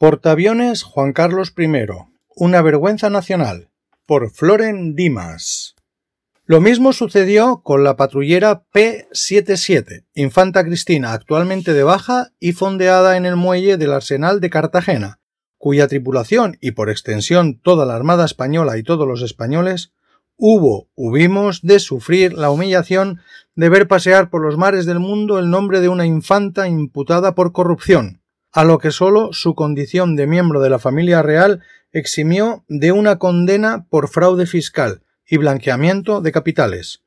Portaaviones Juan Carlos I. Una vergüenza nacional. Por Floren Dimas. Lo mismo sucedió con la patrullera P-77, Infanta Cristina, actualmente de baja y fondeada en el muelle del Arsenal de Cartagena, cuya tripulación y por extensión toda la Armada Española y todos los españoles hubo, hubimos de sufrir la humillación de ver pasear por los mares del mundo el nombre de una infanta imputada por corrupción, a lo que sólo su condición de miembro de la familia real eximió de una condena por fraude fiscal y blanqueamiento de capitales,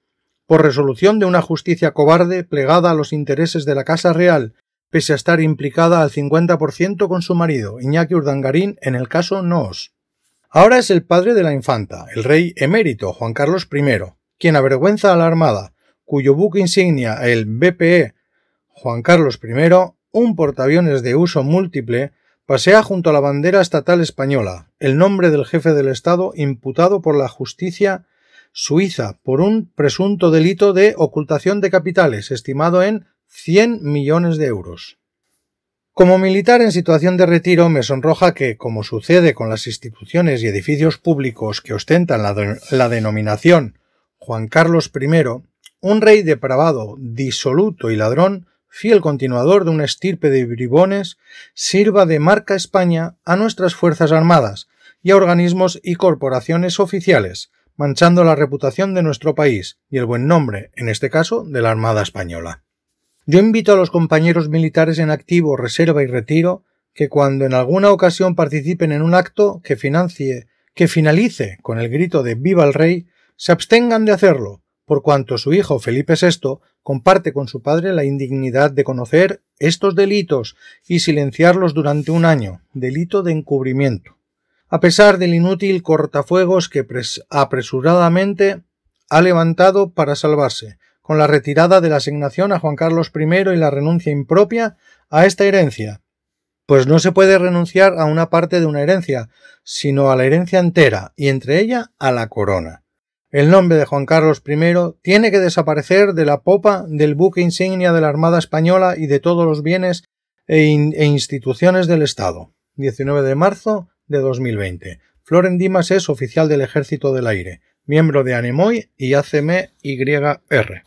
por resolución de una justicia cobarde plegada a los intereses de la Casa Real, pese a estar implicada al 50% con su marido, Iñaki Urdangarín, en el caso Noos. Ahora es el padre de la infanta, el rey emérito Juan Carlos I, quien avergüenza a la Armada, cuyo buque insignia, el BPE Juan Carlos I, un portaaviones de uso múltiple pasea junto a la bandera estatal española, el nombre del jefe del Estado imputado por la justicia suiza por un presunto delito de ocultación de capitales estimado en 100 millones de euros. Como militar en situación de retiro me sonroja que, como sucede con las instituciones y edificios públicos que ostentan la, la denominación Juan Carlos I, un rey depravado, disoluto y ladrón fiel continuador de una estirpe de bribones, sirva de marca España a nuestras Fuerzas Armadas y a organismos y corporaciones oficiales, manchando la reputación de nuestro país y el buen nombre, en este caso, de la Armada Española. Yo invito a los compañeros militares en activo, reserva y retiro que cuando en alguna ocasión participen en un acto que financie, que finalice con el grito de Viva el Rey, se abstengan de hacerlo, por cuanto su hijo Felipe VI comparte con su padre la indignidad de conocer estos delitos y silenciarlos durante un año, delito de encubrimiento, a pesar del inútil cortafuegos que apresuradamente ha levantado para salvarse, con la retirada de la asignación a Juan Carlos I y la renuncia impropia a esta herencia, pues no se puede renunciar a una parte de una herencia, sino a la herencia entera, y entre ella a la corona. El nombre de Juan Carlos I tiene que desaparecer de la popa del buque insignia de la Armada Española y de todos los bienes e, e instituciones del Estado. 19 de marzo de 2020. Floren Dimas es oficial del Ejército del Aire, miembro de ANEMOI y ACMYR.